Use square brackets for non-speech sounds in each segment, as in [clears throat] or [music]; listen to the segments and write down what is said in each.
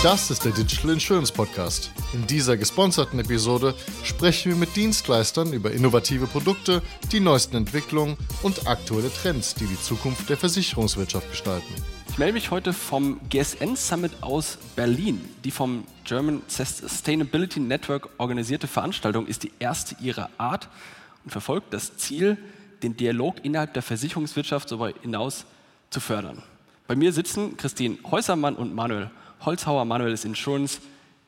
Das ist der Digital Insurance Podcast. In dieser gesponserten Episode sprechen wir mit Dienstleistern über innovative Produkte, die neuesten Entwicklungen und aktuelle Trends, die die Zukunft der Versicherungswirtschaft gestalten. Ich melde mich heute vom GSN Summit aus Berlin. Die vom German Sustainability Network organisierte Veranstaltung ist die erste ihrer Art und verfolgt das Ziel, den Dialog innerhalb der Versicherungswirtschaft darüber hinaus zu fördern. Bei mir sitzen Christine Häusermann und Manuel Holzhauer. Manuel ist Insurance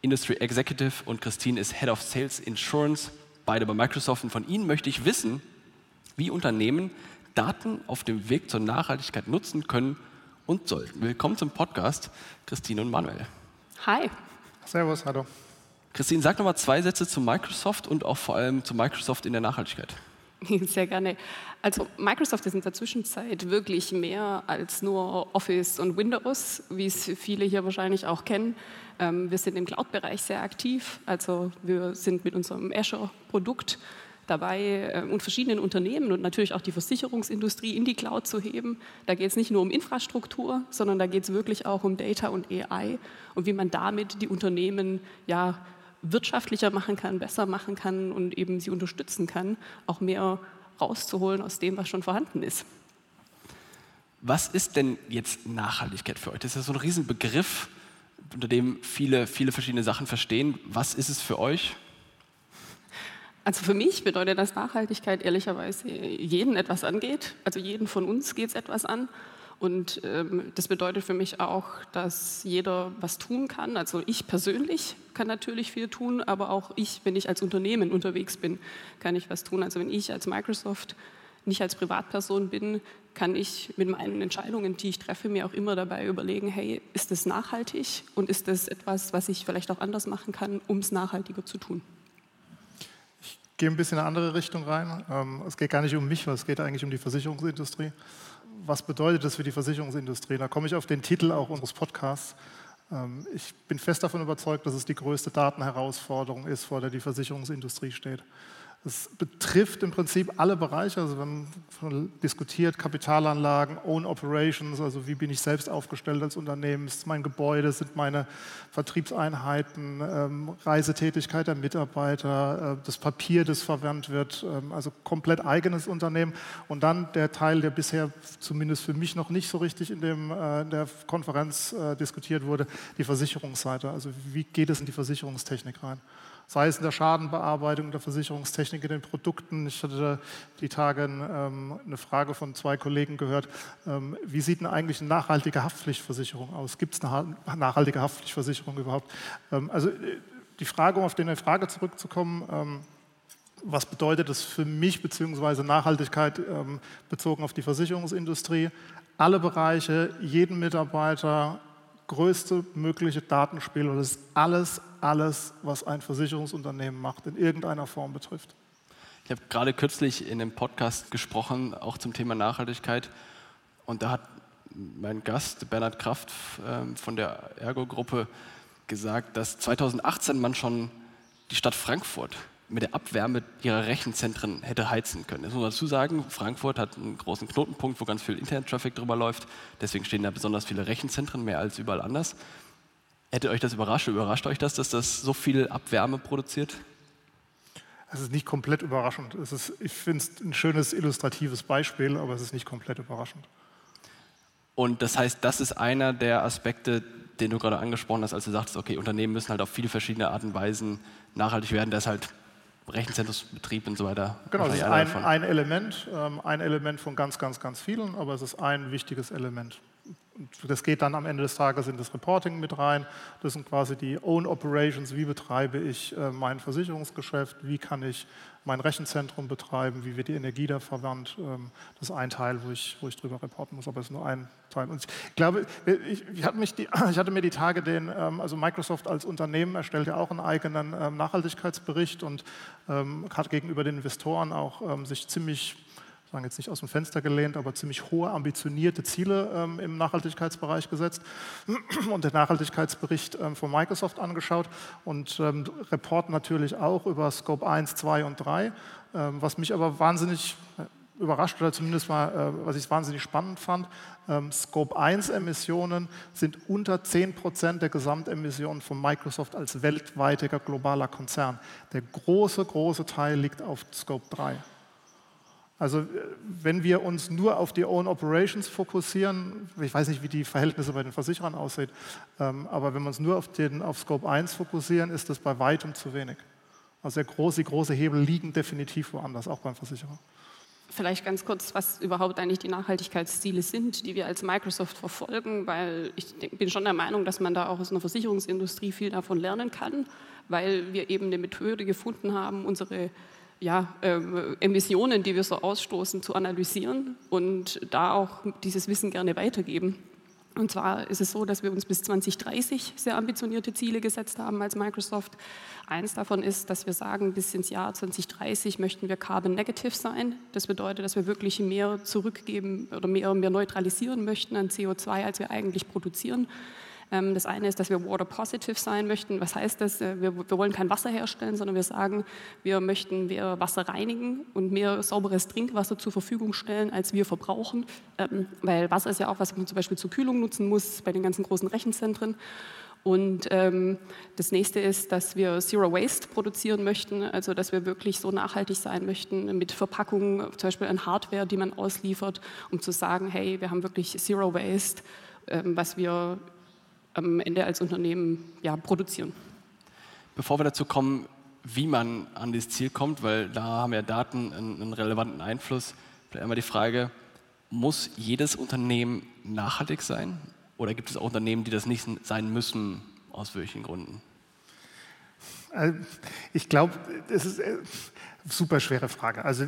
Industry Executive und Christine ist Head of Sales Insurance, beide bei Microsoft. Und von Ihnen möchte ich wissen, wie Unternehmen Daten auf dem Weg zur Nachhaltigkeit nutzen können und sollten. Willkommen zum Podcast, Christine und Manuel. Hi. Servus, hallo. Christine, sag noch mal zwei Sätze zu Microsoft und auch vor allem zu Microsoft in der Nachhaltigkeit. [laughs] Sehr gerne. Also Microsoft ist in der Zwischenzeit wirklich mehr als nur Office und Windows, wie es viele hier wahrscheinlich auch kennen. Ähm, wir sind im Cloud-Bereich sehr aktiv. Also wir sind mit unserem Azure-Produkt dabei äh, und verschiedenen Unternehmen und natürlich auch die Versicherungsindustrie in die Cloud zu heben. Da geht es nicht nur um Infrastruktur, sondern da geht es wirklich auch um Data und AI und wie man damit die Unternehmen ja wirtschaftlicher machen kann, besser machen kann und eben sie unterstützen kann, auch mehr rauszuholen aus dem, was schon vorhanden ist. Was ist denn jetzt Nachhaltigkeit für euch? Das ist ja so ein Riesenbegriff, unter dem viele, viele verschiedene Sachen verstehen. Was ist es für euch? Also für mich bedeutet das Nachhaltigkeit ehrlicherweise jeden etwas angeht. Also jeden von uns geht es etwas an. Und ähm, das bedeutet für mich auch, dass jeder was tun kann. Also ich persönlich kann natürlich viel tun, aber auch ich, wenn ich als Unternehmen unterwegs bin, kann ich was tun. Also wenn ich als Microsoft nicht als Privatperson bin, kann ich mit meinen Entscheidungen, die ich treffe, mir auch immer dabei überlegen, hey, ist das nachhaltig und ist das etwas, was ich vielleicht auch anders machen kann, um es nachhaltiger zu tun? Ich gehe ein bisschen in eine andere Richtung rein. Ähm, es geht gar nicht um mich, es geht eigentlich um die Versicherungsindustrie was bedeutet das für die Versicherungsindustrie? Da komme ich auf den Titel auch unseres Podcasts. Ähm, ich bin fest davon überzeugt, dass es die größte Datenherausforderung ist, vor der die Versicherungsindustrie steht. Es betrifft im Prinzip alle Bereiche. Also wir haben diskutiert Kapitalanlagen, Own Operations, also wie bin ich selbst aufgestellt als Unternehmen, ist mein Gebäude, sind meine Vertriebseinheiten, ähm, Reisetätigkeit der Mitarbeiter, äh, das Papier, das verwendet wird, ähm, also komplett eigenes Unternehmen. Und dann der Teil, der bisher zumindest für mich noch nicht so richtig in, dem, äh, in der Konferenz äh, diskutiert wurde, die Versicherungsseite. Also wie geht es in die Versicherungstechnik rein? Sei es in der Schadenbearbeitung, der Versicherungstechnik, in den Produkten. Ich hatte die Tage ähm, eine Frage von zwei Kollegen gehört, ähm, wie sieht denn eigentlich eine nachhaltige Haftpflichtversicherung aus? Gibt es eine nachhaltige Haftpflichtversicherung überhaupt? Ähm, also äh, die Frage, um auf die Frage zurückzukommen, was bedeutet das für mich beziehungsweise Nachhaltigkeit bezogen auf die Versicherungsindustrie? Alle Bereiche, jeden Mitarbeiter, größte mögliche Datenspiel das ist alles, alles, was ein Versicherungsunternehmen macht, in irgendeiner Form betrifft. Ich habe gerade kürzlich in einem Podcast gesprochen, auch zum Thema Nachhaltigkeit. Und da hat mein Gast, Bernhard Kraft ähm, von der Ergo-Gruppe, gesagt, dass 2018 man schon die Stadt Frankfurt mit der Abwärme ihrer Rechenzentren hätte heizen können. Das muss man dazu sagen, Frankfurt hat einen großen Knotenpunkt, wo ganz viel Internet-Traffic drüber läuft. Deswegen stehen da besonders viele Rechenzentren, mehr als überall anders. Hätte euch das überrascht? Überrascht euch das, dass das so viel Abwärme produziert? Es ist nicht komplett überraschend. Ist, ich finde es ein schönes illustratives Beispiel, aber es ist nicht komplett überraschend. Und das heißt, das ist einer der Aspekte, den du gerade angesprochen hast, als du sagtest, okay, Unternehmen müssen halt auf viele verschiedene Arten und Weisen nachhaltig werden. Das ist halt Rechenzentrumsbetrieb und so weiter. Genau, das ist ein, ein Element, ähm, ein Element von ganz, ganz, ganz vielen, aber es ist ein wichtiges Element. Das geht dann am Ende des Tages in das Reporting mit rein. Das sind quasi die Own Operations. Wie betreibe ich äh, mein Versicherungsgeschäft? Wie kann ich mein Rechenzentrum betreiben? Wie wird die Energie da verwandt? Ähm, das ist ein Teil, wo ich, wo ich drüber reporten muss, aber es ist nur ein Teil. Und ich glaube, ich, ich, hatte, die, [clears throat] ich hatte, mir die Tage den, ähm, also Microsoft als Unternehmen erstellt ja auch einen eigenen ähm, Nachhaltigkeitsbericht und hat gegenüber den Investoren auch sich ziemlich sagen jetzt nicht aus dem Fenster gelehnt, aber ziemlich hohe, ambitionierte Ziele ähm, im Nachhaltigkeitsbereich gesetzt [clears throat] und den Nachhaltigkeitsbericht ähm, von Microsoft angeschaut und ähm, Report natürlich auch über Scope 1, 2 und 3. Ähm, was mich aber wahnsinnig, überrascht oder zumindest mal, äh, was ich wahnsinnig spannend fand. Ähm, Scope 1 Emissionen sind unter 10 Prozent der Gesamtemissionen von Microsoft als weltweiter globaler Konzern. Der große, große Teil liegt auf Scope 3. Also wenn wir uns nur auf die Own Operations fokussieren, ich weiß nicht, wie die Verhältnisse bei den Versicherern aussehen, ähm, aber wenn wir uns nur auf, den, auf Scope 1 fokussieren, ist das bei weitem zu wenig. Also der große, große Hebel liegen definitiv woanders, auch beim Versicherer. Vielleicht ganz kurz, was überhaupt eigentlich die Nachhaltigkeitsziele sind, die wir als Microsoft verfolgen, weil ich bin schon der Meinung, dass man da auch aus einer Versicherungsindustrie viel davon lernen kann, weil wir eben eine Methode gefunden haben, unsere ja, äh, Emissionen, die wir so ausstoßen, zu analysieren und da auch dieses Wissen gerne weitergeben. Und zwar ist es so, dass wir uns bis 2030 sehr ambitionierte Ziele gesetzt haben als Microsoft. Eins davon ist, dass wir sagen, bis ins Jahr 2030 möchten wir carbon negative sein. Das bedeutet, dass wir wirklich mehr zurückgeben oder mehr, mehr neutralisieren möchten an CO2, als wir eigentlich produzieren. Ähm, das eine ist, dass wir water positive sein möchten. Was heißt das? Äh, wir, wir, wollen kein Wasser herstellen, sondern wir sagen, wir möchten mehr Wasser reinigen und mehr sauberes Trinkwasser zur Verfügung stellen, als wir verbrauchen. Ähm, weil Wasser ist ja auch was, was man zum Beispiel zur Kühlung nutzen muss bei den ganzen großen Rechenzentren. Und ähm, das nächste ist, dass wir Zero Waste produzieren möchten, also dass wir wirklich so nachhaltig sein möchten mit Verpackungen, zum Beispiel an Hardware, die man ausliefert, um zu sagen, hey, wir haben wirklich Zero Waste, ähm, was wir am Ende als Unternehmen ja, produzieren. Bevor wir dazu kommen, wie man an dieses Ziel kommt, weil da haben ja Daten einen, einen relevanten Einfluss, vielleicht einmal die Frage, muss jedes Unternehmen nachhaltig sein oder gibt es auch Unternehmen, die das nicht sein müssen, aus welchen Gründen? Also, ich glaube, das ist eine super schwere Frage. Also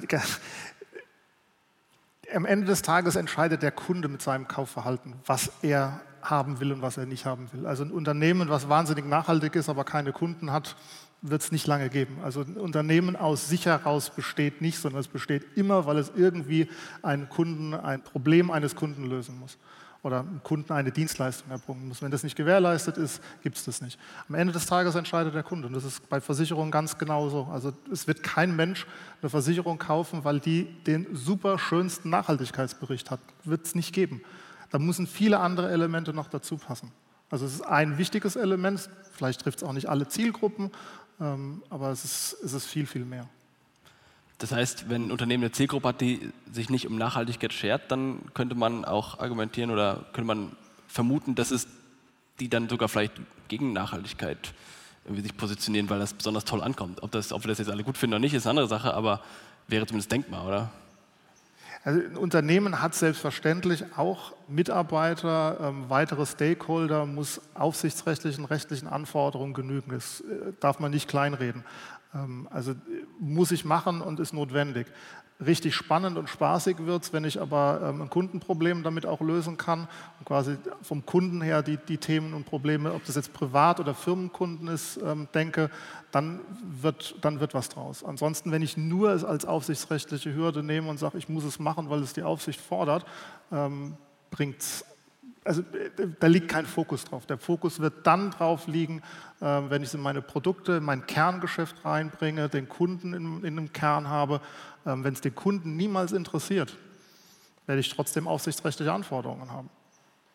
am Ende des Tages entscheidet der Kunde mit seinem Kaufverhalten, was er haben will und was er nicht haben will. Also ein Unternehmen, was wahnsinnig nachhaltig ist, aber keine Kunden hat, wird es nicht lange geben. Also ein Unternehmen aus sich heraus besteht nicht, sondern es besteht immer, weil es irgendwie einen Kunden, ein Problem eines Kunden lösen muss oder einem Kunden eine Dienstleistung erbringen muss. Wenn das nicht gewährleistet ist, gibt es das nicht. Am Ende des Tages entscheidet der Kunde und das ist bei Versicherungen ganz genauso. Also es wird kein Mensch eine Versicherung kaufen, weil die den super schönsten Nachhaltigkeitsbericht hat. Wird es nicht geben. Da müssen viele andere Elemente noch dazu passen. Also es ist ein wichtiges Element, vielleicht trifft es auch nicht alle Zielgruppen, ähm, aber es ist, es ist viel, viel mehr. Das heißt, wenn ein Unternehmen eine Zielgruppe hat, die sich nicht um Nachhaltigkeit schert, dann könnte man auch argumentieren oder könnte man vermuten, dass es die dann sogar vielleicht gegen Nachhaltigkeit irgendwie sich positionieren, weil das besonders toll ankommt. Ob, das, ob wir das jetzt alle gut finden oder nicht, ist eine andere Sache, aber wäre zumindest denkbar, oder? Also ein Unternehmen hat selbstverständlich auch Mitarbeiter, ähm, weitere Stakeholder, muss aufsichtsrechtlichen, rechtlichen Anforderungen genügen. Das äh, darf man nicht kleinreden. Ähm, also muss ich machen und ist notwendig. Richtig spannend und spaßig wird es, wenn ich aber ähm, ein Kundenproblem damit auch lösen kann und quasi vom Kunden her die, die Themen und Probleme, ob das jetzt Privat- oder Firmenkunden ist, ähm, denke, dann wird, dann wird was draus. Ansonsten, wenn ich nur es als aufsichtsrechtliche Hürde nehme und sage, ich muss es machen, weil es die Aufsicht fordert, bringt es also da liegt kein Fokus drauf. Der Fokus wird dann drauf liegen, äh, wenn ich es in meine Produkte, in mein Kerngeschäft reinbringe, den Kunden in, in einem Kern habe. Ähm, wenn es den Kunden niemals interessiert, werde ich trotzdem aufsichtsrechtliche Anforderungen haben.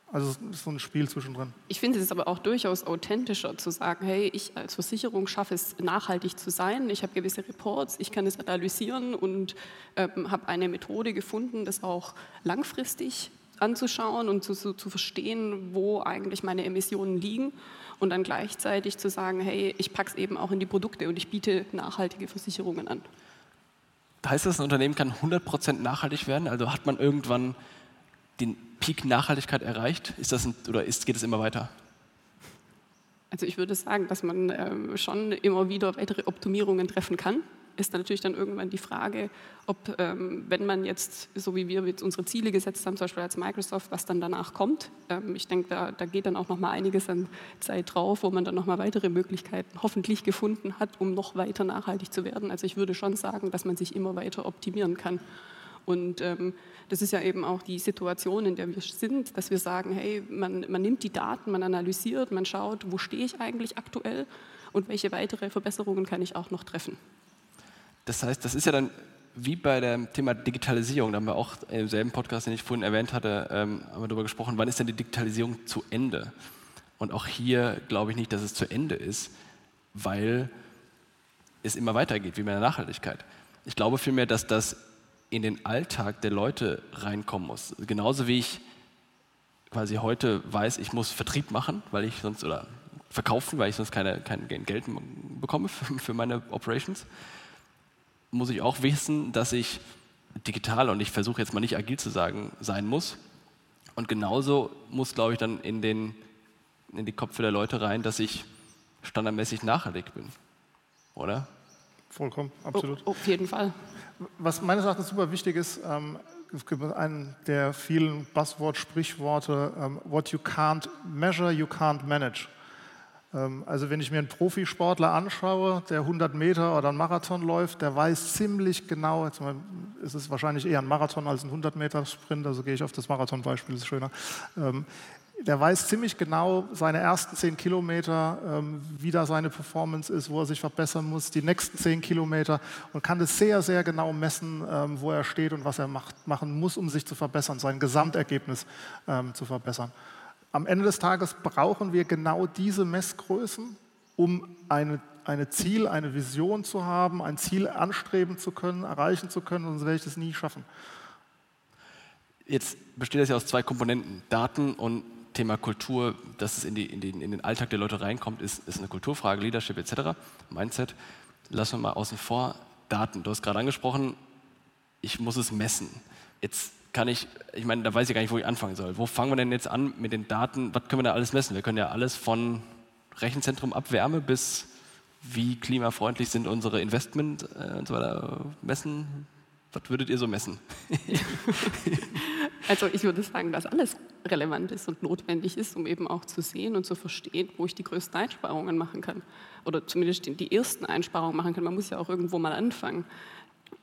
Also es ist so ein Spiel zwischendrin. Ich finde es aber auch durchaus authentischer zu sagen, hey, ich als Versicherung schaffe es nachhaltig zu sein. Ich habe gewisse Reports, ich kann es analysieren und ähm, habe eine Methode gefunden, das auch langfristig anzuschauen und zu, zu, zu verstehen, wo eigentlich meine Emissionen liegen und dann gleichzeitig zu sagen, hey, ich packe es eben auch in die Produkte und ich biete nachhaltige Versicherungen an. Heißt das, ein Unternehmen kann 100% nachhaltig werden? Also hat man irgendwann den Peak Nachhaltigkeit erreicht? Ist das ein, oder ist, geht es immer weiter? Also ich würde sagen, dass man ähm, schon immer wieder weitere Optimierungen treffen kann ist dann natürlich dann irgendwann die Frage, ob, ähm, wenn man jetzt, so wie wir jetzt unsere Ziele gesetzt haben, zum Beispiel als Microsoft, was dann danach kommt. Ähm, ich denke, da, da, geht dann auch noch mal einiges an Zeit drauf, wo man dann noch mal weitere Möglichkeiten hoffentlich gefunden hat, um noch weiter nachhaltig zu werden. Also ich würde schon sagen, dass man sich immer weiter optimieren kann. Und ähm, das ist ja eben auch die Situation, in der wir sind, dass wir sagen, hey, man, man nimmt die Daten, man analysiert, man schaut, wo stehe ich eigentlich aktuell und welche weitere Verbesserungen kann ich auch noch treffen. Das heißt, das ist ja dann wie bei dem Thema Digitalisierung, da haben wir auch im selben Podcast, den ich vorhin erwähnt hatte, ähm, haben wir darüber gesprochen, wann ist denn die Digitalisierung zu Ende? Und auch hier glaube ich nicht, dass es zu Ende ist, weil es immer weitergeht, wie mit der Nachhaltigkeit. Ich glaube vielmehr, dass das in den Alltag der Leute reinkommen muss. Genauso wie ich quasi heute weiß, ich muss Vertrieb machen, weil ich sonst oder verkaufen, weil ich sonst keine, kein Geld bekomme für, für meine Operations, muss ich auch wissen, dass ich digital und ich versuche jetzt mal nicht agil zu sagen, sein muss. Und genauso muss, glaube ich, dann in, den, in die Köpfe der Leute rein, dass ich standardmäßig nachhaltig bin. Oder? Vollkommen, absolut. Oh, auf jeden Fall. Was meines Erachtens super wichtig ist, ähm, es gibt einen der vielen Buzzword-Sprichworte, ähm, what you can't measure, you can't manage. Ähm, also wenn ich mir einen Profisportler anschaue, der 100 Meter oder einen Marathon läuft, der weiß ziemlich genau, jetzt ist es wahrscheinlich eher ein Marathon als ein 100 Meter Sprint, also gehe ich auf das Marathon-Beispiel, ist schöner. Ähm, der weiß ziemlich genau seine ersten 10 Kilometer, ähm, wie da seine Performance ist, wo er sich verbessern muss, die nächsten 10 Kilometer und kann das sehr, sehr genau messen, wo er steht und was er macht, machen muss, um sich zu verbessern, sein Gesamtergebnis zu verbessern. Am Ende des Tages brauchen wir genau diese Messgrößen, um eine, eine Ziel, eine Vision zu haben, ein Ziel anstreben zu können, erreichen zu können, sonst werde ich das nie schaffen. Jetzt besteht das ja aus zwei Komponenten, Daten und Thema Kultur, dass es in, die, in, den, in den Alltag der Leute reinkommt, ist, ist eine Kulturfrage, Leadership etc., Mindset. Lassen wir mal außen vor. Daten, du hast gerade angesprochen, ich muss es messen. Jetzt kann ich, ich meine, da weiß ich gar nicht, wo ich anfangen soll. Wo fangen wir denn jetzt an mit den Daten? Was können wir da alles messen? Wir können ja alles von Rechenzentrum Abwärme bis wie klimafreundlich sind unsere Investment äh, und so weiter messen. Was würdet ihr so messen? [laughs] also ich würde sagen, dass alles relevant ist und notwendig ist, um eben auch zu sehen und zu verstehen, wo ich die größten Einsparungen machen kann. Oder zumindest die ersten Einsparungen machen kann. Man muss ja auch irgendwo mal anfangen.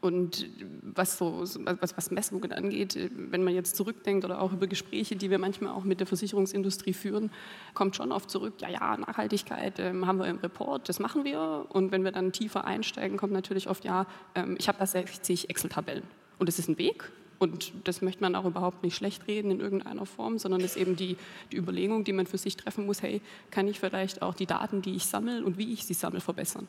Und was, so, was, was Messungen angeht, wenn man jetzt zurückdenkt oder auch über Gespräche, die wir manchmal auch mit der Versicherungsindustrie führen, kommt schon oft zurück, ja, ja, Nachhaltigkeit ähm, haben wir im Report, das machen wir. Und wenn wir dann tiefer einsteigen, kommt natürlich oft, ja, ähm, ich habe da 60 Excel-Tabellen. Und es ist ein Weg, und das möchte man auch überhaupt nicht schlecht reden in irgendeiner Form, sondern es ist eben die, die Überlegung, die man für sich treffen muss, hey, kann ich vielleicht auch die Daten, die ich sammle und wie ich sie sammle, verbessern?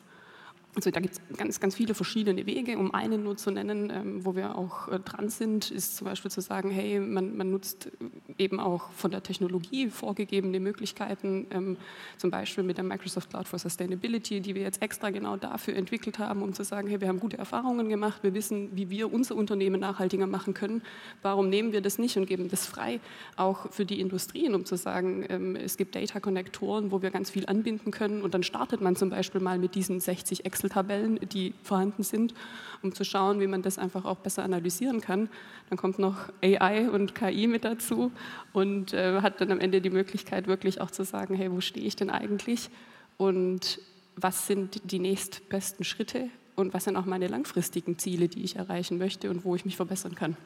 Also da gibt es ganz, ganz viele verschiedene Wege. Um einen nur zu nennen, ähm, wo wir auch äh, dran sind, ist zum Beispiel zu sagen, hey, man, man nutzt eben auch von der Technologie vorgegebene Möglichkeiten, ähm, zum Beispiel mit der Microsoft Cloud for Sustainability, die wir jetzt extra genau dafür entwickelt haben, um zu sagen, hey, wir haben gute Erfahrungen gemacht, wir wissen, wie wir unser Unternehmen nachhaltiger machen können. Warum nehmen wir das nicht und geben das frei, auch für die Industrien, um zu sagen, ähm, es gibt Data-Konnektoren, wo wir ganz viel anbinden können und dann startet man zum Beispiel mal mit diesen 60 Excel Excel-Tabellen, die vorhanden sind, um zu schauen, wie man das einfach auch besser analysieren kann. Dann kommt noch AI und KI mit dazu und äh, hat dann am Ende die Möglichkeit, wirklich auch zu sagen, hey, wo stehe ich denn eigentlich und was sind die nächstbesten Schritte und was sind auch meine langfristigen Ziele, die ich erreichen möchte und wo ich mich verbessern kann.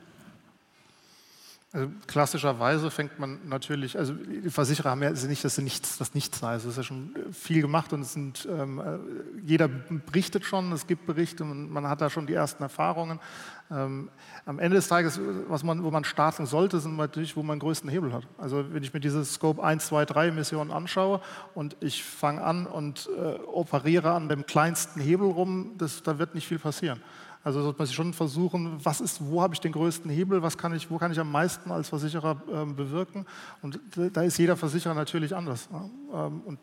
Also klassischerweise fängt man natürlich, also Versicherer haben ja nicht, dass sie nichts, das nichts sei. Es ist ja schon viel gemacht und es sind, ähm, äh, jeder berichtet schon, es gibt Berichte und man hat da schon die ersten Erfahrungen. Ähm, am Ende des Tages, was man, wo man starten sollte, sind natürlich, wo man den größten Hebel hat. Also wenn ich mir diese Scope 1, 2, 3 Missionen anschaue und ich fange an und äh, operiere an dem kleinsten Hebel rum, das, da wird nicht viel passieren. Also sollte man sich schon versuchen, was ist, wo habe ich den größten Hebel, was kann ich, wo kann ich am meisten als Versicherer äh, bewirken. Und da ist jeder Versicherer natürlich anders. Ja. Ähm, und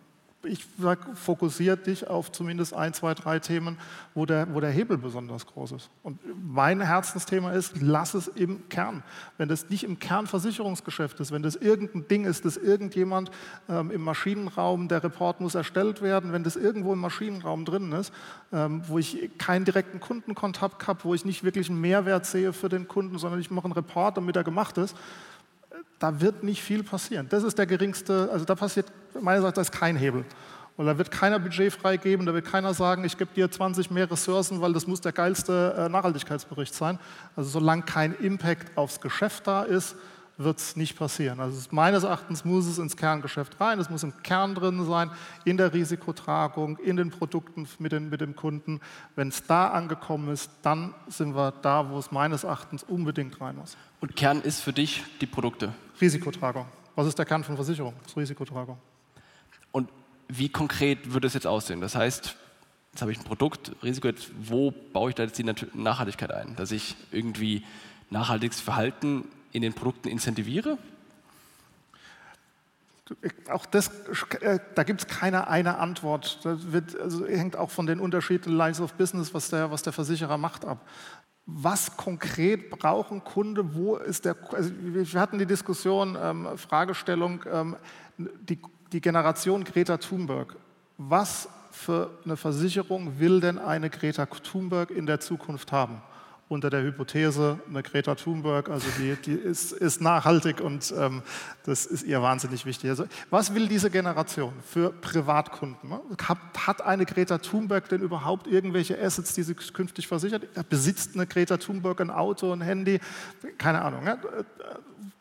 ich sage, fokussiert dich auf zumindest ein, zwei, drei Themen, wo der, wo der Hebel besonders groß ist. Und mein Herzensthema ist, lass es im Kern. Wenn das nicht im Kernversicherungsgeschäft ist, wenn das irgendein Ding ist, dass irgendjemand ähm, im Maschinenraum, der Report muss erstellt werden, wenn das irgendwo im Maschinenraum drin ist, ähm, wo ich keinen direkten Kundenkontakt habe, wo ich nicht wirklich einen Mehrwert sehe für den Kunden, sondern ich mache einen Report, damit er gemacht ist, da wird nicht viel passieren. Das ist der geringste, also da passiert meines Erachtens kein Hebel. Und da wird keiner Budget freigeben, da wird keiner sagen, ich gebe dir 20 mehr Ressourcen, weil das muss der geilste äh, Nachhaltigkeitsbericht sein. Also solange kein Impact aufs Geschäft da ist, wird es nicht passieren. Also meines Erachtens muss es ins Kerngeschäft rein, es muss im Kern drin sein, in der Risikotragung, in den Produkten mit, den, mit dem Kunden. Wenn es da angekommen ist, dann sind wir da, wo es meines Erachtens unbedingt rein muss. Und Kern ist für dich die Produkte? Risikotragung. Was ist der Kern von Versicherung? Das Risikotragung. Und wie konkret würde es jetzt aussehen? Das heißt, jetzt habe ich ein Produkt, Risiko, jetzt, wo baue ich da jetzt die Nachhaltigkeit ein? Dass ich irgendwie nachhaltiges Verhalten in den Produkten incentiviere? Auch das, äh, da gibt es keine eine Antwort. Das wird, also hängt auch von den unterschiedlichen Lines of Business, was der, was der Versicherer macht, ab. Was konkret brauchen Kunde? Wo ist der? Also wir hatten die Diskussion, ähm, Fragestellung, ähm, die, die Generation Greta Thunberg. Was für eine Versicherung will denn eine Greta Thunberg in der Zukunft haben? unter der Hypothese, eine Greta Thunberg, also die, die ist, ist, nachhaltig und ähm, das ist ihr wahnsinnig wichtig. Also, was will diese Generation für Privatkunden? Hat, hat, eine Greta Thunberg denn überhaupt irgendwelche Assets, die sie künftig versichert? Besitzt eine Greta Thunberg ein Auto, ein Handy? Keine Ahnung. Ne?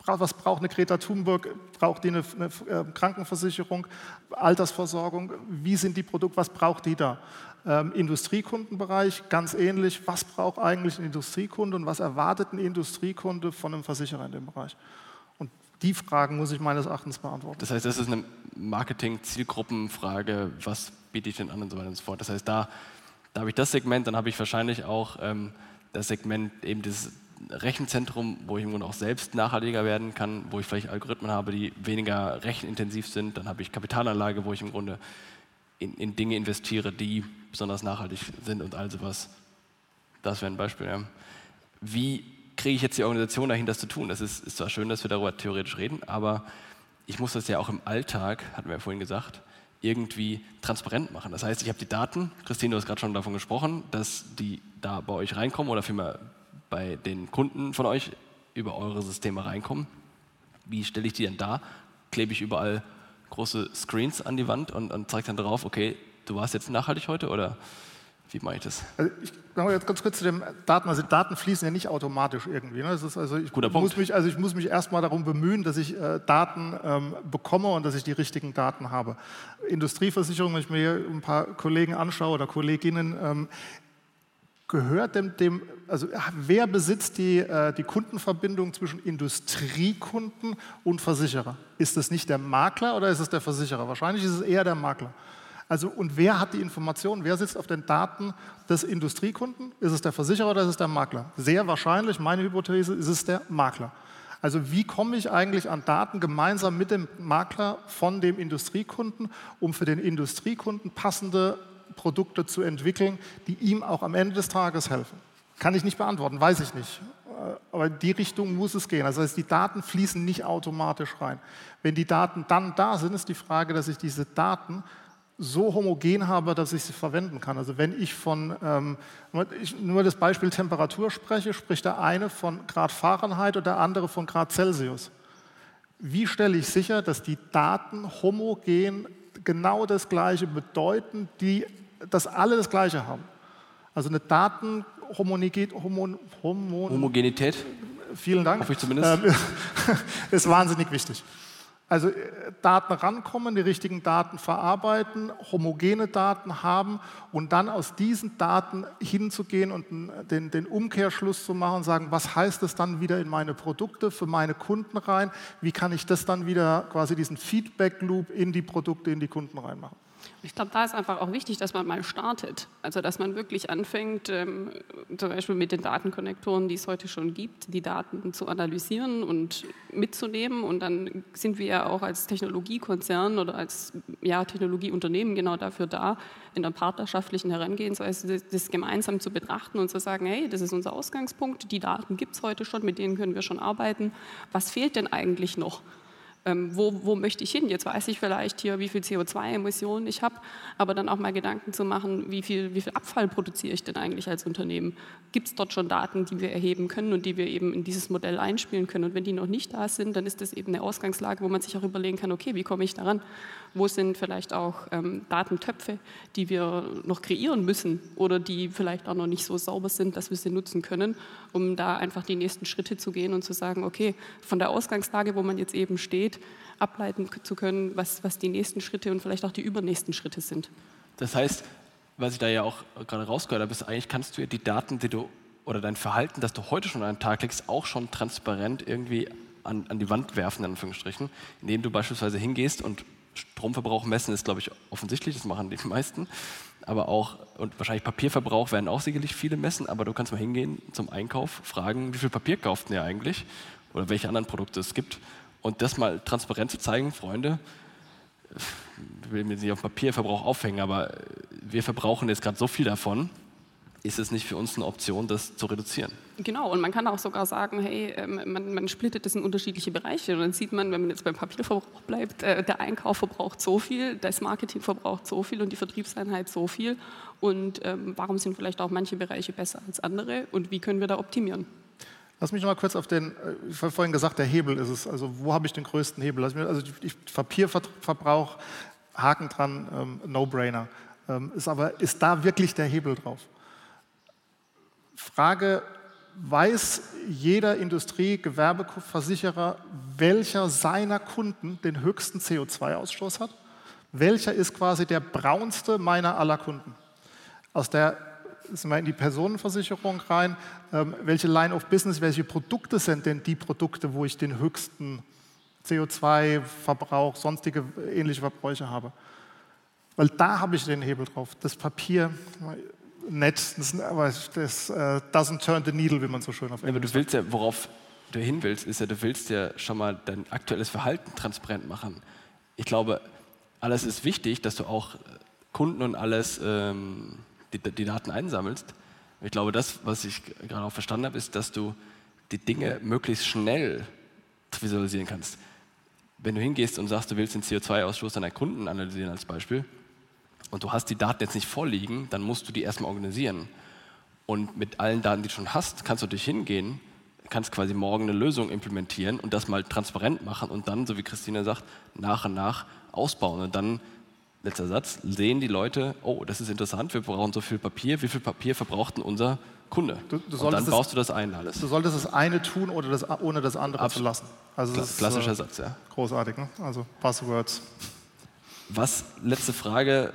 Was braucht eine Greta Thunberg? Braucht die eine, eine äh, Krankenversicherung, Altersversorgung? Wie sind die Produkte? Was braucht die da? Ähm, Industriekundenbereich ganz ähnlich. Was braucht eigentlich ein Industriekunde und was erwartet ein Industriekunde von einem Versicherer in dem Bereich? Und die Fragen muss ich meines Erachtens beantworten. Das heißt, das ist eine Marketing-Zielgruppenfrage, was biete ich denn an und so weiter und so fort. Das heißt, da, da habe ich das Segment, dann habe ich wahrscheinlich auch ähm, das Segment eben dieses Rechenzentrum, wo ich im Grunde auch selbst nachhaltiger werden kann, wo ich vielleicht Algorithmen habe, die weniger rechenintensiv sind. Dann habe ich Kapitalanlage, wo ich im Grunde in, in Dinge investiere, die besonders nachhaltig sind und all sowas. Das wäre ein Beispiel. Ja. Wie kriege ich jetzt die Organisation dahin, das zu tun? Das ist, ist zwar schön, dass wir darüber theoretisch reden, aber ich muss das ja auch im Alltag, hatten wir ja vorhin gesagt, irgendwie transparent machen. Das heißt, ich habe die Daten, Christine, du hast gerade schon davon gesprochen, dass die da bei euch reinkommen oder vielmehr bei den Kunden von euch über eure Systeme reinkommen. Wie stelle ich die denn da? Klebe ich überall große Screens an die Wand und, und zeige dann drauf, okay, du warst jetzt nachhaltig heute oder wie mache ich das? Also ich komme jetzt ganz kurz zu den Daten. Also Daten fließen ja nicht automatisch irgendwie. Ne? Das ist also ich Guter muss Mich, also ich muss mich erstmal darum bemühen, dass ich äh, Daten ähm, bekomme und dass ich die richtigen Daten habe. Industrieversicherung, wenn ich mir ein paar Kollegen anschaue oder Kolleginnen, ähm, gehört dem, dem, also wer besitzt die, äh, die Kundenverbindung zwischen Industriekunden und Versicherer? Ist es nicht der Makler oder ist es der Versicherer? Wahrscheinlich ist es eher der Makler. Also, und wer hat die Informationen? Wer sitzt auf den Daten des Industriekunden? Ist es der Versicherer oder ist es der Makler? Sehr wahrscheinlich, meine Hypothese, ist es der Makler. Also wie komme ich eigentlich an Daten gemeinsam mit dem Makler von dem Industriekunden, um für den Industriekunden passende Produkte zu entwickeln, die ihm auch am Ende des Tages helfen? Kann ich nicht beantworten, weiß ich nicht. Äh, aber in die Richtung muss es gehen. Also das heißt, die Daten fließen nicht automatisch rein. Wenn die Daten dann da sind, ist die Frage, dass ich diese Daten so homogen habe, dass ich sie verwenden kann. Also wenn ich von, ähm, ich nur das Beispiel Temperatur spreche, spricht der eine von Grad Fahrenheit und der andere von Grad Celsius. Wie stelle ich sicher, dass die Daten homogen genau das Gleiche bedeuten, die, dass alle das Gleiche haben? Also eine Datenhomogenität. Homon, Homon, Homogenität. Vielen Dank. Hoffe ich zumindest. Ähm, [laughs] ist wahnsinnig wichtig. Also äh, Daten rankommen, die richtigen Daten verarbeiten, homogene Daten haben und dann aus diesen Daten hinzugehen und den, den, Umkehrschluss zu machen sagen, was heißt das dann wieder in meine Produkte, für meine Kunden rein? Wie kann ich das dann wieder quasi diesen Feedback Loop in die Produkte, in die Kunden reinmachen? Ich glaube, da ist einfach auch wichtig, dass man mal startet. Also, dass man wirklich anfängt, ähm, zum Beispiel mit den Datenkonnektoren, die es heute schon gibt, die Daten zu analysieren und mitzunehmen. Und dann sind wir ja auch als Technologiekonzern oder als ja, Technologieunternehmen genau dafür da, in der partnerschaftlichen Herangehensweise das, gemeinsam zu betrachten und zu sagen, hey, das ist unser Ausgangspunkt, die Daten gibt es heute schon, mit denen können wir schon arbeiten. Was fehlt denn eigentlich noch? Ähm, wo, wo möchte ich hin? Jetzt weiß ich vielleicht hier, wie viel CO2-Emissionen ich habe, aber dann auch mal Gedanken zu machen, wie viel, wie viel Abfall produziere ich denn eigentlich als Unternehmen? Gibt es dort schon Daten, die wir erheben können und die wir eben in dieses Modell einspielen können? Und wenn die noch nicht da sind, dann ist das eben eine Ausgangslage, wo man sich auch überlegen kann, okay, wie komme ich daran? Wo sind vielleicht auch ähm, Datentöpfe, die wir noch kreieren müssen oder die vielleicht auch noch nicht so sauber sind, dass wir sie nutzen können, um da einfach die nächsten Schritte zu gehen und zu sagen, okay, von der Ausgangslage, wo man jetzt eben steht, ableiten zu können, was, was die nächsten Schritte und vielleicht auch die übernächsten Schritte sind. Das heißt, was ich da ja auch gerade rausgehört habe, ist eigentlich kannst du ja die Daten, die du oder dein Verhalten, das du heute schon an den Tag legst, auch schon transparent irgendwie an, an die Wand werfen, in Anführungsstrichen, indem du beispielsweise hingehst und Stromverbrauch messen ist, glaube ich, offensichtlich, das machen die [laughs] meisten. Aber auch, und wahrscheinlich Papierverbrauch werden auch sicherlich viele messen, aber du kannst mal hingehen zum Einkauf, fragen, wie viel Papier kauft ihr eigentlich oder welche anderen Produkte es gibt und das mal transparent zu zeigen, Freunde, ich will mir nicht auf Papierverbrauch aufhängen, aber wir verbrauchen jetzt gerade so viel davon, ist es nicht für uns eine Option, das zu reduzieren? Genau, und man kann auch sogar sagen, hey, ähm, man, man splittet das in unterschiedliche Bereiche. Und dann sieht man, wenn man jetzt beim Papierverbrauch bleibt, äh, der Einkauf verbraucht so viel, das Marketing verbraucht so viel und die Vertriebseinheit so viel. Und ähm, warum sind vielleicht auch manche Bereiche besser als andere und wie können wir da optimieren? Lass mich noch mal kurz auf den, äh, ich habe vorhin gesagt, der Hebel ist es. Also wo habe ich den größten Hebel? Also Papierverbrauch, Haken dran, ähm, No-Brainer. Ähm, ist aber, ist da wirklich der Hebel drauf? Frage, weiß jeder Industrie-, Gewerbeversicherer, welcher seiner Kunden den höchsten CO2-Ausstoß hat? Welcher ist quasi der braunste meiner aller Kunden? Aus der sind wir in die Personenversicherung rein. Ähm, welche Line of Business, welche Produkte sind denn die Produkte, wo ich den höchsten CO2-Verbrauch, sonstige ähnliche Verbräuche habe? Weil da habe ich den Hebel drauf. Das Papier, nett, das, aber das uh, doesn't turn the needle, wie man so schön auf Englisch Aber du willst ja, worauf du hin willst, ist ja, du willst ja schon mal dein aktuelles Verhalten transparent machen. Ich glaube, alles ist wichtig, dass du auch Kunden und alles ähm, die, die Daten einsammelst. Ich glaube, das, was ich gerade auch verstanden habe, ist, dass du die Dinge möglichst schnell visualisieren kannst. Wenn du hingehst und sagst, du willst den CO2-Ausstoß deiner Kunden analysieren als Beispiel und du hast die Daten jetzt nicht vorliegen, dann musst du die erstmal organisieren. Und mit allen Daten, die du schon hast, kannst du dich hingehen, kannst quasi morgen eine Lösung implementieren und das mal transparent machen und dann, so wie Christina sagt, nach und nach ausbauen. Und dann letzter Satz, sehen die Leute, oh, das ist interessant, wir brauchen so viel Papier, wie viel Papier verbraucht denn unser Kunde? Du, du und dann baust du das ein alles. Du solltest das eine tun, ohne das, ohne das andere Absolut. zu lassen. Also Kla klassischer ist, äh, Satz, ja. Großartig, ne? also Buzzwords. Was, letzte Frage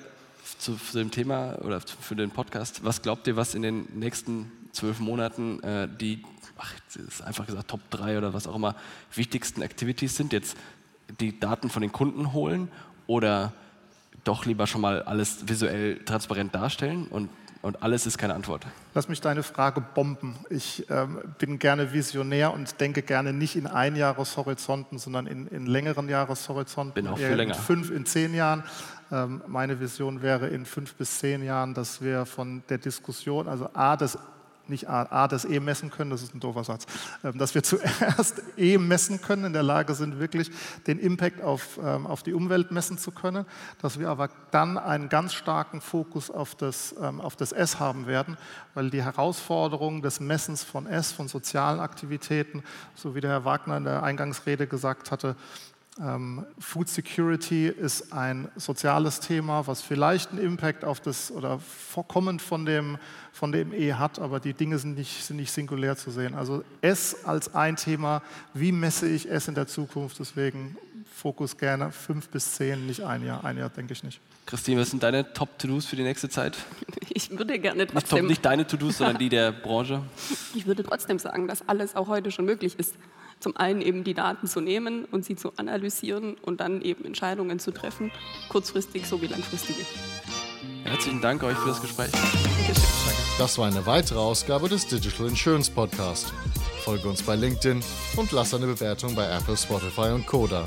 zu, zu, dem Thema oder für den Podcast, was glaubt ihr, was in den nächsten zwölf Monaten äh, die, ach, ist einfach gesagt, Top 3 oder was auch immer, wichtigsten Activities sind? Jetzt die Daten von den Kunden holen oder doch lieber schon mal alles visuell transparent darstellen und, und alles ist keine Antwort. Lass mich deine Frage bomben. Ich ähm, bin gerne visionär und denke gerne nicht in Einjahreshorizonten, sondern in, in längeren Jahreshorizonten. Bin auch für länger. In fünf, in zehn Jahren. Ähm, meine Vision wäre in fünf bis zehn Jahren, dass wir von der Diskussion, also A, das nicht A, A, das E messen können, das ist ein doofer Satz, ähm, dass wir [laughs] zuerst E messen können, in der Lage sind, wirklich den Impact auf, ähm, auf die Umwelt messen zu können, dass wir aber dann einen ganz starken Fokus auf das, ähm, auf das S haben werden, weil die Herausforderung des Messens von S, von sozialen Aktivitäten, so wie der Herr Wagner in der Eingangsrede gesagt hatte, ähm, Food Security ist ein soziales Thema, was vielleicht einen Impact auf das oder vorkommend von dem, von dem E hat, aber die Dinge sind nicht, sind nicht singulär zu sehen. Also S als ein Thema, wie messe ich S in der Zukunft? Deswegen Fokus gerne fünf bis zehn, nicht ein Jahr. Ein Jahr denke ich nicht. Christine, was sind deine Top-To-Dos für die nächste Zeit? [laughs] Ich würde gerne trotzdem... Nicht, nicht deine To-Dos, sondern die der Branche. [laughs] Ich würde trotzdem sagen, dass alles auch heute schon möglich ist. Zum einen eben die Daten zu nehmen und sie zu analysieren und dann eben Entscheidungen zu treffen, kurzfristig sowie langfristig. Herzlichen Dank euch für das Gespräch. Das war eine weitere Ausgabe des Digital Insurance Podcast. Folge uns bei LinkedIn und lass eine Bewertung bei Apple, Spotify und Koda.